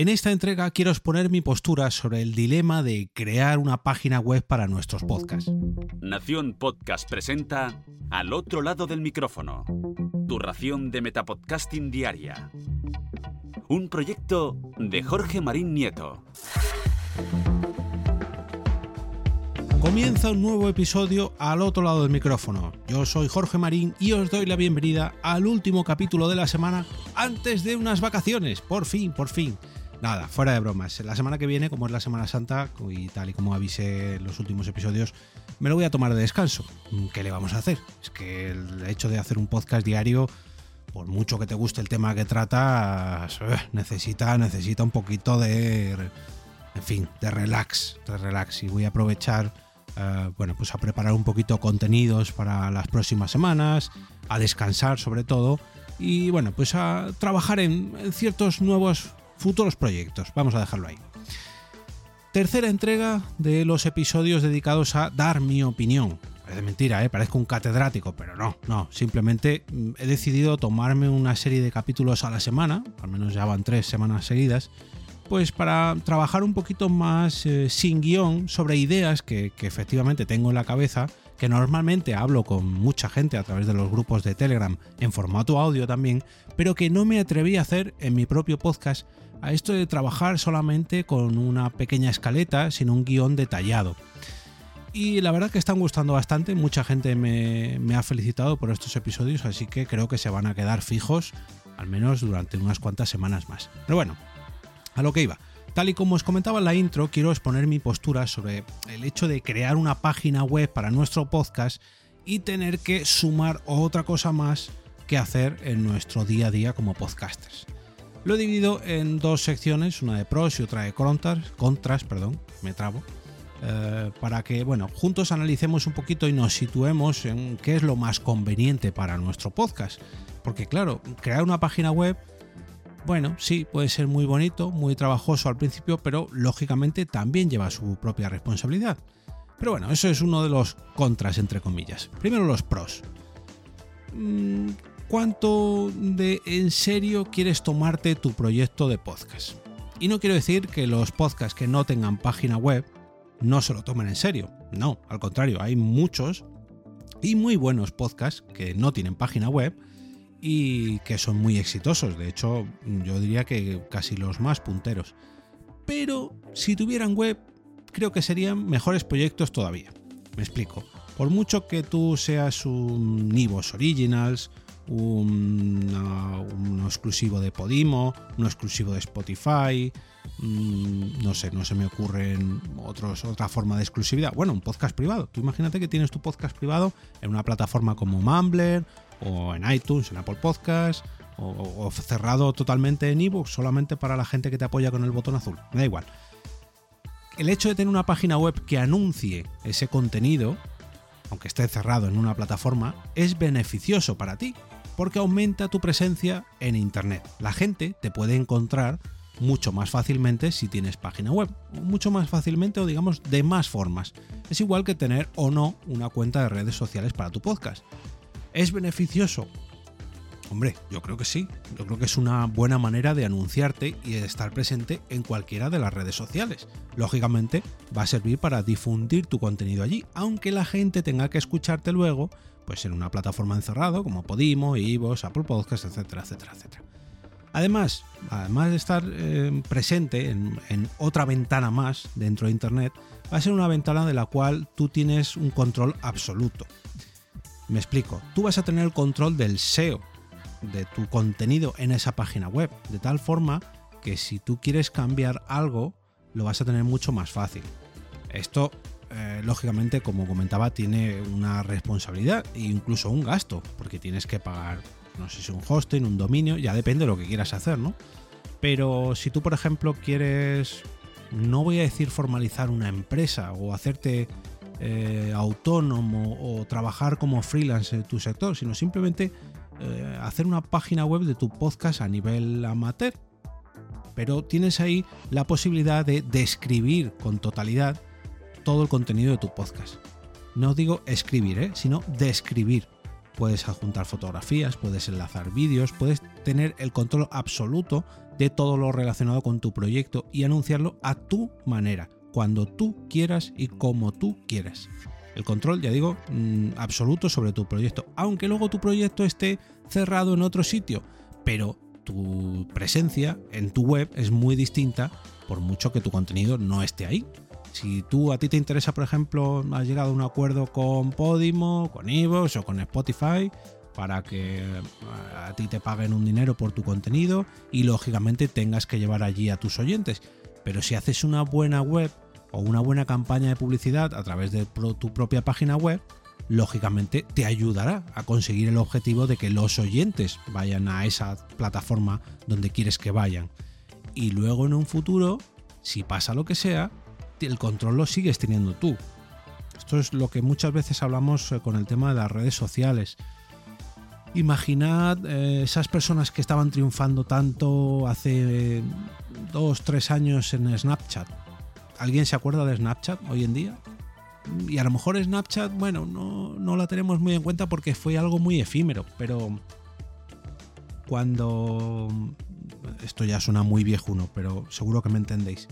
En esta entrega quiero exponer mi postura sobre el dilema de crear una página web para nuestros podcasts. Nación Podcast presenta Al otro lado del micrófono, tu ración de Metapodcasting Diaria. Un proyecto de Jorge Marín Nieto. Comienza un nuevo episodio al otro lado del micrófono. Yo soy Jorge Marín y os doy la bienvenida al último capítulo de la semana antes de unas vacaciones. Por fin, por fin. Nada, fuera de bromas. La semana que viene, como es la Semana Santa y tal y como avisé en los últimos episodios, me lo voy a tomar de descanso. ¿Qué le vamos a hacer? Es que el hecho de hacer un podcast diario, por mucho que te guste el tema que trata, necesita, necesita un poquito de, en fin, de relax, de relax. Y voy a aprovechar eh, bueno, pues a preparar un poquito contenidos para las próximas semanas, a descansar sobre todo y bueno, pues a trabajar en, ciertos nuevos futuros proyectos. Vamos a dejarlo ahí. Tercera entrega de los episodios dedicados a dar mi opinión. Parece mentira, ¿eh? parezco un catedrático, pero no, no. Simplemente mm, he decidido tomarme una serie de capítulos a la semana, al menos ya van tres semanas seguidas, pues para trabajar un poquito más eh, sin guion sobre ideas que, efectivamente tengo en la cabeza, que normalmente hablo con mucha gente a través de los grupos de Telegram en formato audio también, pero que no me atreví a hacer en mi propio podcast a esto de trabajar solamente con una pequeña escaleta sin un guion detallado. Y la verdad que están gustando bastante, mucha gente me, me, ha felicitado por estos episodios, así que creo que se van a quedar fijos, al menos durante unas cuantas semanas más. Pero bueno, a lo que iba. Tal y como os comentaba en la intro, quiero exponer mi postura sobre el hecho de crear una página web para nuestro podcast y tener que sumar otra cosa más que hacer en nuestro día a día como podcasters. Lo he dividido en dos secciones, una de pros y otra de contras, contras perdón, me trabo, eh, para que bueno, juntos analicemos un poquito y nos situemos en qué es lo más conveniente para nuestro podcast. Porque claro, crear una página web bueno, sí, puede ser muy bonito, muy trabajoso al principio, pero lógicamente también lleva su propia responsabilidad. Pero bueno, eso es uno de los contras, entre comillas. Primero los pros. ¿Cuánto de en serio quieres tomarte tu proyecto de podcast? Y no quiero decir que los podcasts que no tengan página web no se lo tomen en serio. No, al contrario, hay muchos y muy buenos podcasts que no tienen página web y que son muy exitosos. De hecho, yo diría que casi los más punteros. Pero si tuvieran web, creo que serían mejores proyectos todavía. Me explico. Por mucho que tú seas un Nivos Originals, un, exclusivo de Podimo, uno exclusivo de Spotify, mm, no sé, no se me ocurren otros, otra forma de exclusividad. Bueno, un podcast privado. Tú imagínate que tienes tu podcast privado en una plataforma como Mumbler o en iTunes, en Apple Podcasts, o, cerrado totalmente en ebook solamente para la gente que te apoya con el botón azul. Me da igual. El hecho de tener una página web que anuncie ese contenido, aunque esté cerrado en una plataforma, es beneficioso para ti, porque aumenta tu presencia en Internet. La gente te puede encontrar mucho más fácilmente si tienes página web, mucho más fácilmente o digamos de más formas. Es igual que tener o no una cuenta de redes sociales para tu podcast. ¿Es beneficioso? Hombre, yo creo que sí. Yo creo que es una buena manera de anunciarte y de estar presente en cualquiera de las redes sociales. Lógicamente, va a servir para difundir tu contenido allí, aunque la gente tenga que escucharte luego, pues en una plataforma encerrado como Podimo, Ivos, Apple Podcasts, etcétera, etcétera, etcétera. Además, además de estar eh, presente en, en otra ventana más dentro de Internet, va a ser una ventana de la cual tú tienes un control absoluto. Me explico, tú vas a tener el control del SEO, de tu contenido en esa página web, de tal forma que si tú quieres cambiar algo, lo vas a tener mucho más fácil. Esto, eh, lógicamente, como comentaba, tiene una responsabilidad e incluso un gasto, porque tienes que pagar, no sé si un hosting, un dominio, ya depende de lo que quieras hacer, ¿no? Pero si tú, por ejemplo, quieres, no voy a decir formalizar una empresa o hacerte eh, autónomo o trabajar como freelance en tu sector, sino simplemente eh, hacer una página web de tu podcast a nivel amateur. Pero tienes ahí la posibilidad de describir con totalidad todo el contenido de tu podcast. No digo escribir, ¿eh? sino describir. Puedes adjuntar fotografías, puedes enlazar vídeos, puedes tener el control absoluto de todo lo relacionado con tu proyecto y anunciarlo a tu manera, cuando tú quieras y como tú quieras. El control, ya digo, mm, absoluto sobre tu proyecto, aunque luego tu proyecto esté cerrado en otro sitio, pero tu presencia en tu web es muy distinta por mucho que tu contenido no esté ahí. Si tú a ti te interesa, por ejemplo, has llegado a un acuerdo con Podimo, con Evox o con Spotify para que eh, a ti te paguen un dinero por tu contenido y lógicamente tengas que llevar allí a tus oyentes. Pero si haces una buena web o una buena campaña de publicidad a través de tu propia página web, lógicamente te ayudará a conseguir el objetivo de que los oyentes vayan a esa plataforma donde quieres que vayan. Y luego en un futuro, si pasa lo que sea, el control lo sigues teniendo tú. Esto es lo que muchas veces hablamos eh, con el tema de las redes sociales. Imaginad eh, esas personas que estaban triunfando tanto hace dos, tres años en Snapchat. ¿Alguien se acuerda de Snapchat hoy en día? Y a lo mejor Snapchat, bueno, no, no la tenemos muy en cuenta porque fue algo muy efímero, pero cuando... Esto ya suena muy viejuno, pero seguro que me entendéis.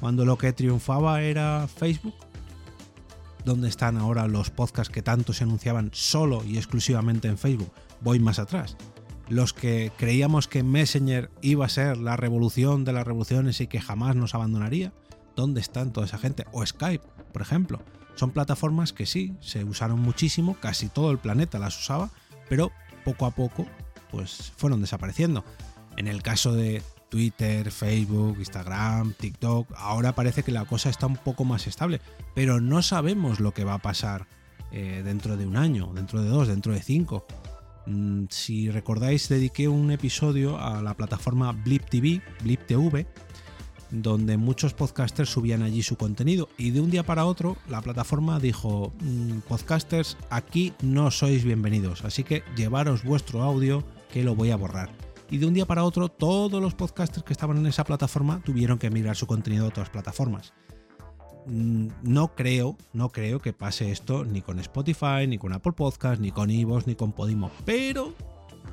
Cuando lo que triunfaba era Facebook, ¿dónde están ahora los podcasts que tanto se anunciaban solo y exclusivamente en Facebook? Voy más atrás. Los que creíamos que Messenger iba a ser la revolución de las revoluciones y que jamás nos abandonaría, ¿dónde están toda esa gente? O Skype, por ejemplo. Son plataformas que sí, se usaron muchísimo, casi todo el planeta las usaba, pero poco a poco pues fueron desapareciendo. En el caso de Twitter, Facebook, Instagram, TikTok, ahora parece que la cosa está un poco más estable, pero no sabemos lo que va a pasar eh, dentro de un año, dentro de dos, dentro de cinco. Mm, si recordáis, dediqué un episodio a la plataforma Blip TV, Blip TV, donde muchos podcasters subían allí su contenido y de un día para otro la plataforma dijo, mm, podcasters, aquí no sois bienvenidos, así que llevaros vuestro audio que lo voy a borrar. Y de un día para otro todos los podcasters que estaban en esa plataforma tuvieron que migrar su contenido a otras plataformas. Mm, no creo, no creo que pase esto ni con Spotify, ni con Apple Podcast, ni con Evox, ni con Podimo, pero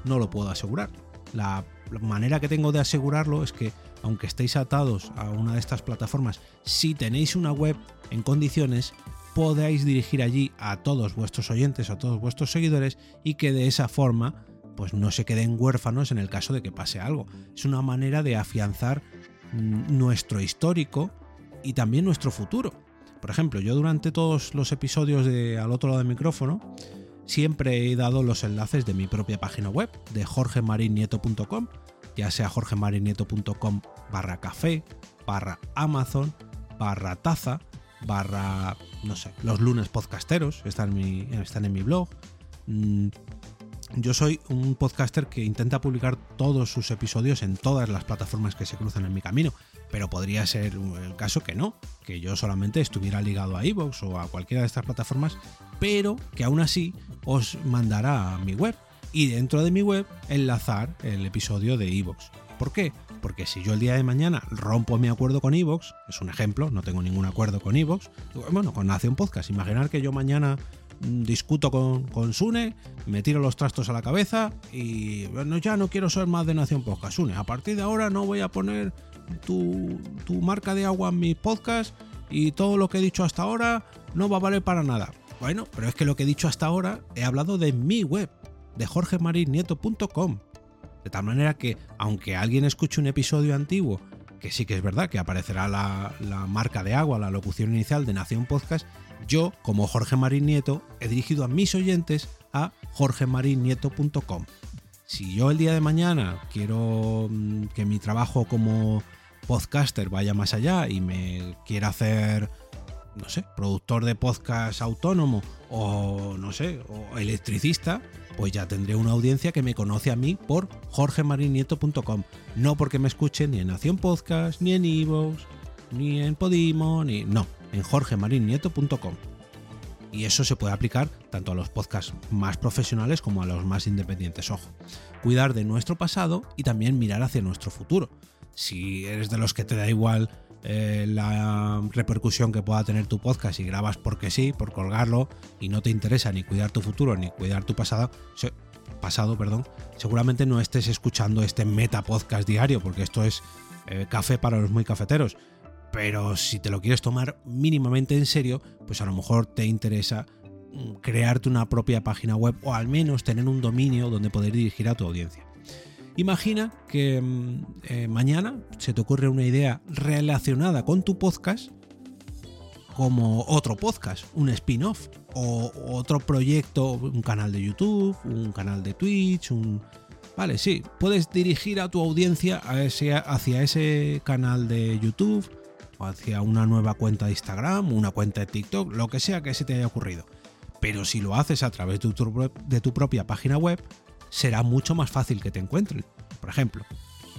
no lo puedo asegurar. La manera que tengo de asegurarlo es que aunque estéis atados a una de estas plataformas, si tenéis una web en condiciones, podáis dirigir allí a todos vuestros oyentes, a todos vuestros seguidores y que de esa forma pues no se queden huérfanos en el caso de que pase algo. Es una manera de afianzar nuestro histórico y también nuestro futuro. Por ejemplo, yo durante todos los episodios de Al otro lado del micrófono siempre he dado los enlaces de mi propia página web, de jorgemarinieto.com, ya sea jorgemarinieto.com barra café, barra Amazon, barra taza, barra, no sé, los lunes podcasteros, están en mi, están en mi blog. Mm, yo soy un podcaster que intenta publicar todos sus episodios en todas las plataformas que se cruzan en mi camino, pero podría ser el caso que no, que yo solamente estuviera ligado a iVoox o a cualquiera de estas plataformas, pero que aún así os mandará a mi web y dentro de mi web enlazar el episodio de Evox. ¿Por qué? Porque si yo el día de mañana rompo mi acuerdo con Evox, es un ejemplo, no tengo ningún acuerdo con Evox, bueno, con Nace un Podcast, imaginar que yo mañana mm, discuto con, con, Sune, me tiro los trastos a la cabeza y bueno, ya no quiero ser más de Nación Podcast. Sune, a partir de ahora no voy a poner tu, marca de agua en mi podcast y todo lo que he dicho hasta ahora no va a valer para nada. Bueno, pero es que lo que he dicho hasta ahora he hablado de mi web, de jorgemarinieto.com. De tal manera que, aunque alguien escuche un episodio antiguo, que sí que es verdad que aparecerá la, marca de agua, la locución inicial de Nación Podcast, yo, como Jorge Marín Nieto, he dirigido a mis oyentes a jorgemarinieto.com. Si yo el día de mañana quiero mm, que mi trabajo como podcaster vaya más allá y me quiera hacer no sé, productor de podcast autónomo o no sé, o electricista, pues ya tendré una audiencia que me conoce a mí por jorgemarinieto.com, no porque me escuche ni en Nación Podcast, ni en Evox, ni en Podimo, ni no, en jorgemarinieto.com. Y eso se puede aplicar tanto a los podcasts más profesionales como a los más independientes. Ojo, cuidar de nuestro pasado y también mirar hacia nuestro futuro. Si eres de los que te da igual eh, la repercusión que pueda tener tu podcast y grabas porque sí, por colgarlo y no te interesa ni cuidar tu futuro ni cuidar tu pasado, pasado, perdón, seguramente no estés escuchando este meta podcast diario, porque esto es eh, café para los muy cafeteros. Pero si te lo quieres tomar mínimamente en serio, pues a lo mejor te interesa mm, crearte una propia página web o al menos tener un dominio donde poder dirigir a tu audiencia. Imagina que mm, eh, mañana se te ocurre una idea relacionada con tu podcast como otro podcast, un spin-off o otro proyecto, un canal de YouTube, un canal de Twitch, un... Vale, sí, puedes dirigir a tu audiencia hacia ese canal de YouTube o hacia una nueva cuenta de Instagram, una cuenta de TikTok, lo que sea que se te haya ocurrido. Pero si lo haces a través de tu, de tu propia página web, será mucho más fácil que te encuentren. Por ejemplo,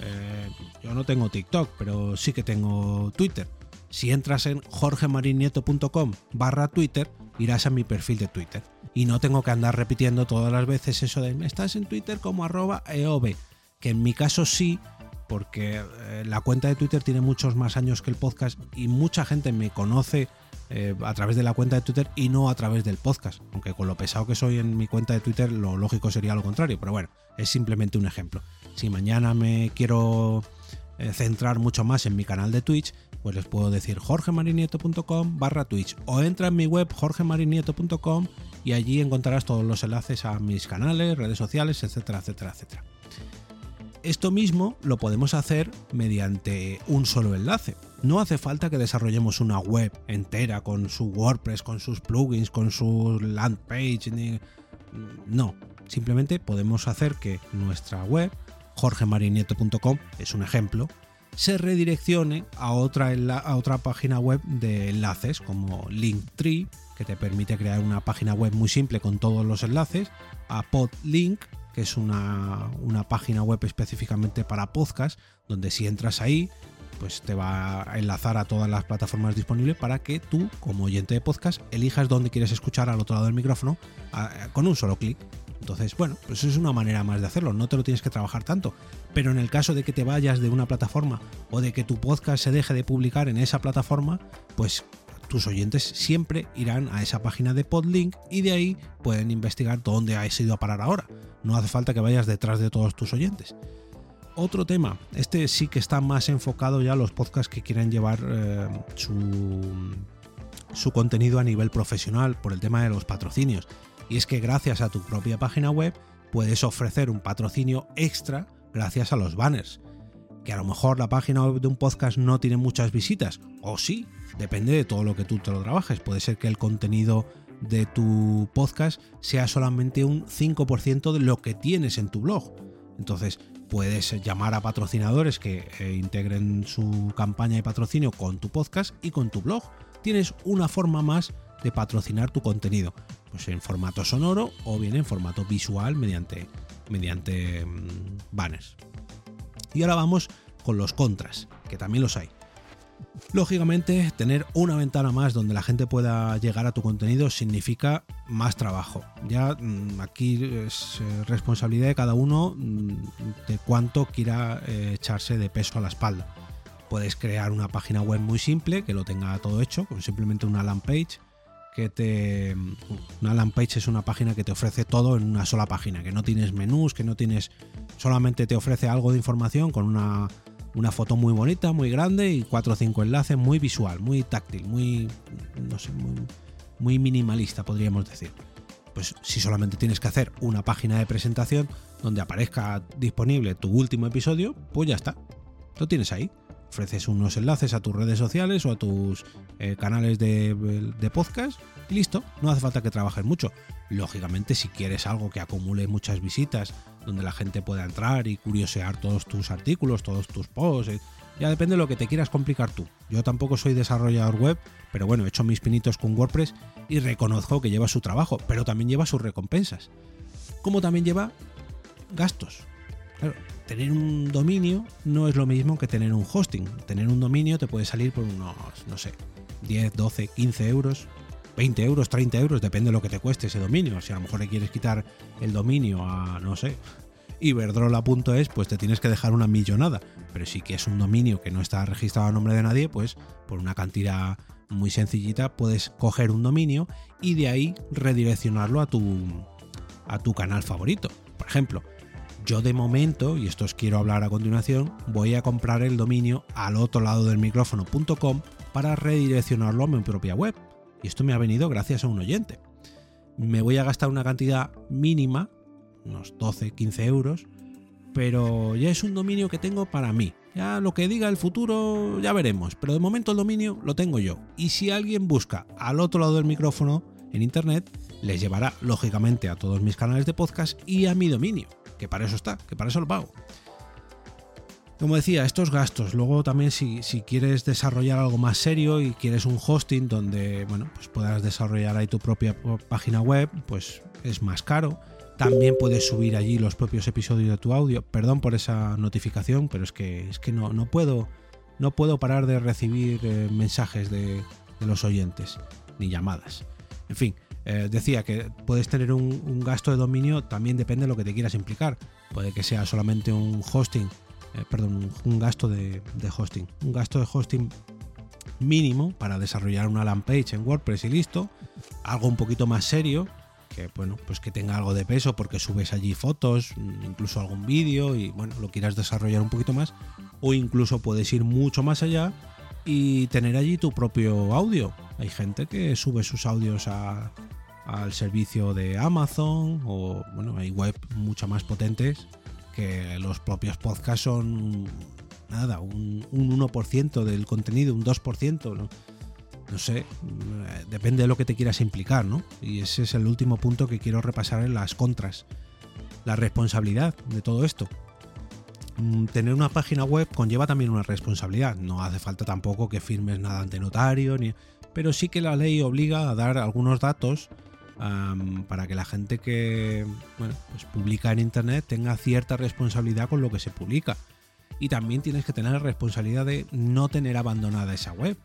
eh, yo no tengo TikTok, pero sí que tengo Twitter. Si entras en jorgemarinieto.com barra Twitter, irás a mi perfil de Twitter. Y no tengo que andar repitiendo todas las veces eso de estás en Twitter como arroba EOB, que en mi caso sí, porque eh, la cuenta de Twitter tiene muchos más años que el podcast y mucha gente me conoce eh, a través de la cuenta de Twitter y no a través del podcast. Aunque con lo pesado que soy en mi cuenta de Twitter, lo lógico sería lo contrario. Pero bueno, es simplemente un ejemplo. Si mañana me quiero eh, centrar mucho más en mi canal de Twitch, pues les puedo decir jorgemarinieto.com barra Twitch o entra en mi web jorgemarinieto.com y allí encontrarás todos los enlaces a mis canales, redes sociales, etcétera, etcétera, etcétera. Esto mismo lo podemos hacer mediante un solo enlace. No hace falta que desarrollemos una web entera con su WordPress, con sus plugins, con su land page. No, simplemente podemos hacer que nuestra web, jorgemarinieto.com, es un ejemplo, se redireccione a otra, a otra página web de enlaces como Linktree, que te permite crear una página web muy simple con todos los enlaces, a Podlink, que es una, una página web específicamente para podcast, donde si entras ahí pues te va a enlazar a todas las plataformas disponibles para que tú, como oyente de podcast, elijas dónde quieres escuchar al otro lado del micrófono con un solo clic. Entonces, bueno, pues es una manera más de hacerlo, no te lo tienes que trabajar tanto. Pero en el caso de que te vayas de una plataforma o de que tu podcast se deje de publicar en esa plataforma, pues tus oyentes siempre irán a esa página de Podlink y de ahí pueden investigar dónde has ido a parar ahora. No hace falta que vayas detrás de todos tus oyentes otro tema. Este sí que está más enfocado ya los podcasts que quieren llevar eh, su, su contenido a nivel profesional por el tema de los patrocinios. Y es que gracias a tu propia página web puedes ofrecer un patrocinio extra gracias a los banners. Que a lo mejor la página web de un podcast no tiene muchas visitas, o sí, depende de todo lo que tú te lo trabajes. Puede ser que el contenido de tu podcast sea solamente un 5% de lo que tienes en tu blog. Entonces, puedes llamar a patrocinadores que eh, integren su campaña de patrocinio con tu podcast y con tu blog. Tienes una forma más de patrocinar tu contenido, pues en formato sonoro o bien en formato visual mediante, mediante mm, banners. Y ahora vamos con los contras, que también los hay. Lógicamente, tener una ventana más donde la gente pueda llegar a tu contenido significa más trabajo. Ya mm, aquí es eh, responsabilidad de cada uno mm, de cuánto quiera eh, echarse de peso a la espalda. Puedes crear una página web muy simple que lo tenga todo hecho, con simplemente una landing page. Que te, mm, una landing page es una página que te ofrece todo en una sola página, que no tienes menús, que no tienes. solamente te ofrece algo de información con una una foto muy bonita, muy grande y cuatro o cinco enlaces, muy visual, muy táctil, muy, no sé, muy, minimalista, podríamos decir. Pues si solamente tienes que hacer una página de presentación donde aparezca disponible tu último episodio, pues ya está. Lo tienes ahí. Ofreces unos enlaces a tus redes sociales o a tus eh, canales de, de podcast y listo. No hace falta que trabajes mucho. Lógicamente, si quieres algo que acumule muchas visitas donde la gente pueda entrar y curiosear todos tus artículos, todos tus posts. Eh, ya depende de lo que te quieras complicar tú. Yo tampoco soy desarrollador web, pero bueno, he hecho mis pinitos con WordPress y reconozco que lleva su trabajo, pero también lleva sus recompensas. Como también lleva gastos. Claro, tener un dominio no es lo mismo que tener un hosting. Tener un dominio te puede salir por unos, no sé, 10, 12, 15 euros 20 euros, 30 euros, depende de lo que te cueste ese dominio. Si a lo mejor le quieres quitar el dominio a, no sé, iberdrola.es, pues te tienes que dejar una millonada. Pero si que es un dominio que no está registrado a nombre de nadie, pues por una cantidad muy sencillita puedes coger un dominio y de ahí redireccionarlo a tu, a tu canal favorito. Por ejemplo, yo de momento, y esto os quiero hablar a continuación, voy a comprar el dominio al otro lado del micrófono.com para redireccionarlo a mi propia web. Y esto me ha venido gracias a un oyente. Me voy a gastar una cantidad mínima, unos 12, 15 euros, pero ya es un dominio que tengo para mí. Ya lo que diga el futuro ya veremos, pero de momento el dominio lo tengo yo. Y si alguien busca al otro lado del micrófono en internet, les llevará lógicamente a todos mis canales de podcast y a mi dominio, que para eso está, que para eso lo pago. Como decía, estos gastos. Luego también si, quieres desarrollar algo más serio y quieres un hosting donde bueno, pues puedas desarrollar ahí tu propia página web, pues es más caro. También puedes subir allí los propios episodios de tu audio. Perdón por esa notificación, pero es que, es que no, no, puedo, no puedo parar de recibir eh, mensajes de, los oyentes, ni llamadas. En fin, eh, decía que puedes tener un, gasto de dominio, también depende de lo que te quieras implicar. Puede que sea solamente un hosting eh, perdón, un gasto de, hosting. Un gasto de hosting mínimo para desarrollar una landing page en WordPress y listo. Algo un poquito más serio, que bueno, pues que tenga algo de peso porque subes allí fotos, incluso algún vídeo y bueno, lo quieras desarrollar un poquito más. O incluso puedes ir mucho más allá y tener allí tu propio audio. Hay gente que sube sus audios al servicio de Amazon o bueno, hay web mucho más potentes que los propios podcasts son nada, un, 1% del contenido, un 2%, ¿no? no sé, depende de lo que te quieras implicar, ¿no? Y ese es el último punto que quiero repasar en las contras. La responsabilidad de todo esto. Mm, tener una página web conlleva también una responsabilidad. No hace falta tampoco que firmes nada ante notario, ni... pero sí que la ley obliga a dar algunos datos para que la gente que bueno, pues publica en internet tenga cierta responsabilidad con lo que se publica. Y también tienes que tener la responsabilidad de no tener abandonada esa web.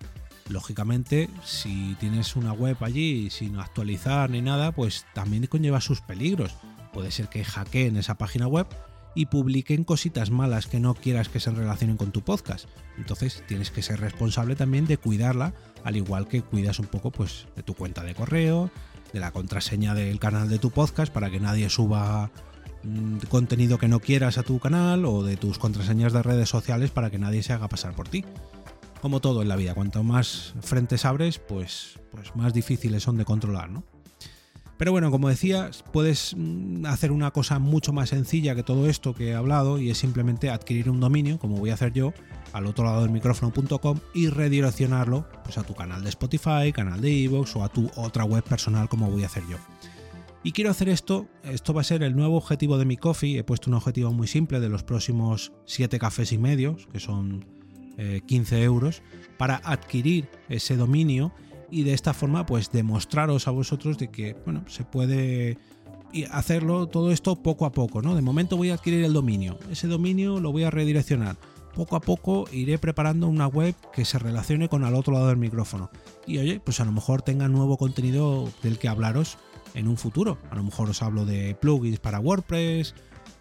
Lógicamente, si tienes una web allí sin actualizar ni nada, pues también conlleva sus peligros. Puede ser que hackeen esa página web y publiquen cositas malas que no quieras que se relacionen con tu podcast. Entonces tienes que ser responsable también de cuidarla, al igual que cuidas un poco pues, de tu cuenta de correo, de la contraseña del canal de tu podcast para que nadie suba mm, contenido que no quieras a tu canal o de tus contraseñas de redes sociales para que nadie se haga pasar por ti. Como todo en la vida, cuanto más frentes abres, pues, pues más difíciles son de controlar, ¿no? Pero bueno, como decía, puedes mm, hacer una cosa mucho más sencilla que todo esto que he hablado y es simplemente adquirir un dominio, como voy a hacer yo, al otro lado del micrófono.com y redireccionarlo pues, a tu canal de Spotify, canal de Evox o a tu otra web personal como voy a hacer yo. Y quiero hacer esto, esto va a ser el nuevo objetivo de mi coffee, he puesto un objetivo muy simple de los próximos 7 cafés y medios, que son 15 eh, euros, para adquirir ese dominio y de esta forma pues demostraros a vosotros de que bueno, se puede hacerlo todo esto poco a poco, ¿no? De momento voy a adquirir el dominio, ese dominio lo voy a redireccionar poco a poco iré preparando una web que se relacione con al otro lado del micrófono. Y oye, pues a lo mejor tenga nuevo contenido del que hablaros en un futuro. A lo mejor os hablo de plugins para WordPress,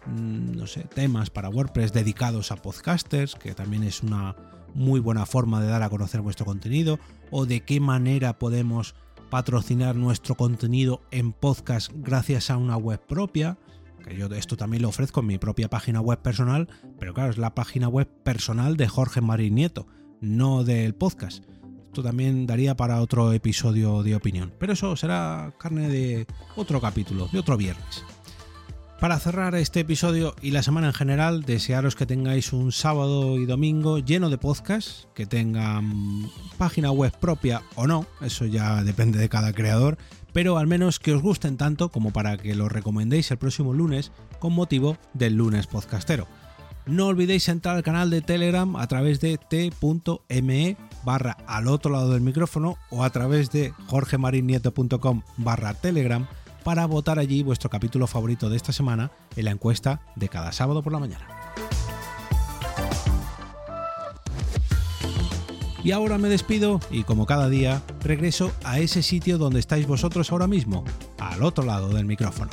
mm, no sé, temas para WordPress dedicados a podcasters, que también es una muy buena forma de dar a conocer vuestro contenido, o de qué manera podemos patrocinar nuestro contenido en podcast gracias a una web propia que yo esto también lo ofrezco en mi propia página web personal, pero claro, es la página web personal de Jorge Marín Nieto, no del podcast. Esto también daría para otro episodio de opinión, pero eso será carne de otro capítulo, de otro viernes. Para cerrar este episodio y la semana en general, desearos que tengáis un sábado y domingo lleno de podcasts, que tengan página web propia o no, eso ya depende de cada creador, pero al menos que os gusten tanto como para que los recomendéis el próximo lunes con motivo del lunes podcastero. No olvidéis entrar al canal de Telegram a través de t.me barra al otro lado del micrófono o a través de jorgemarinieto.com barra Telegram para votar allí vuestro capítulo favorito de esta semana en la encuesta de cada sábado por la mañana. Y ahora me despido y como cada día regreso a ese sitio donde estáis vosotros ahora mismo, al otro lado del micrófono.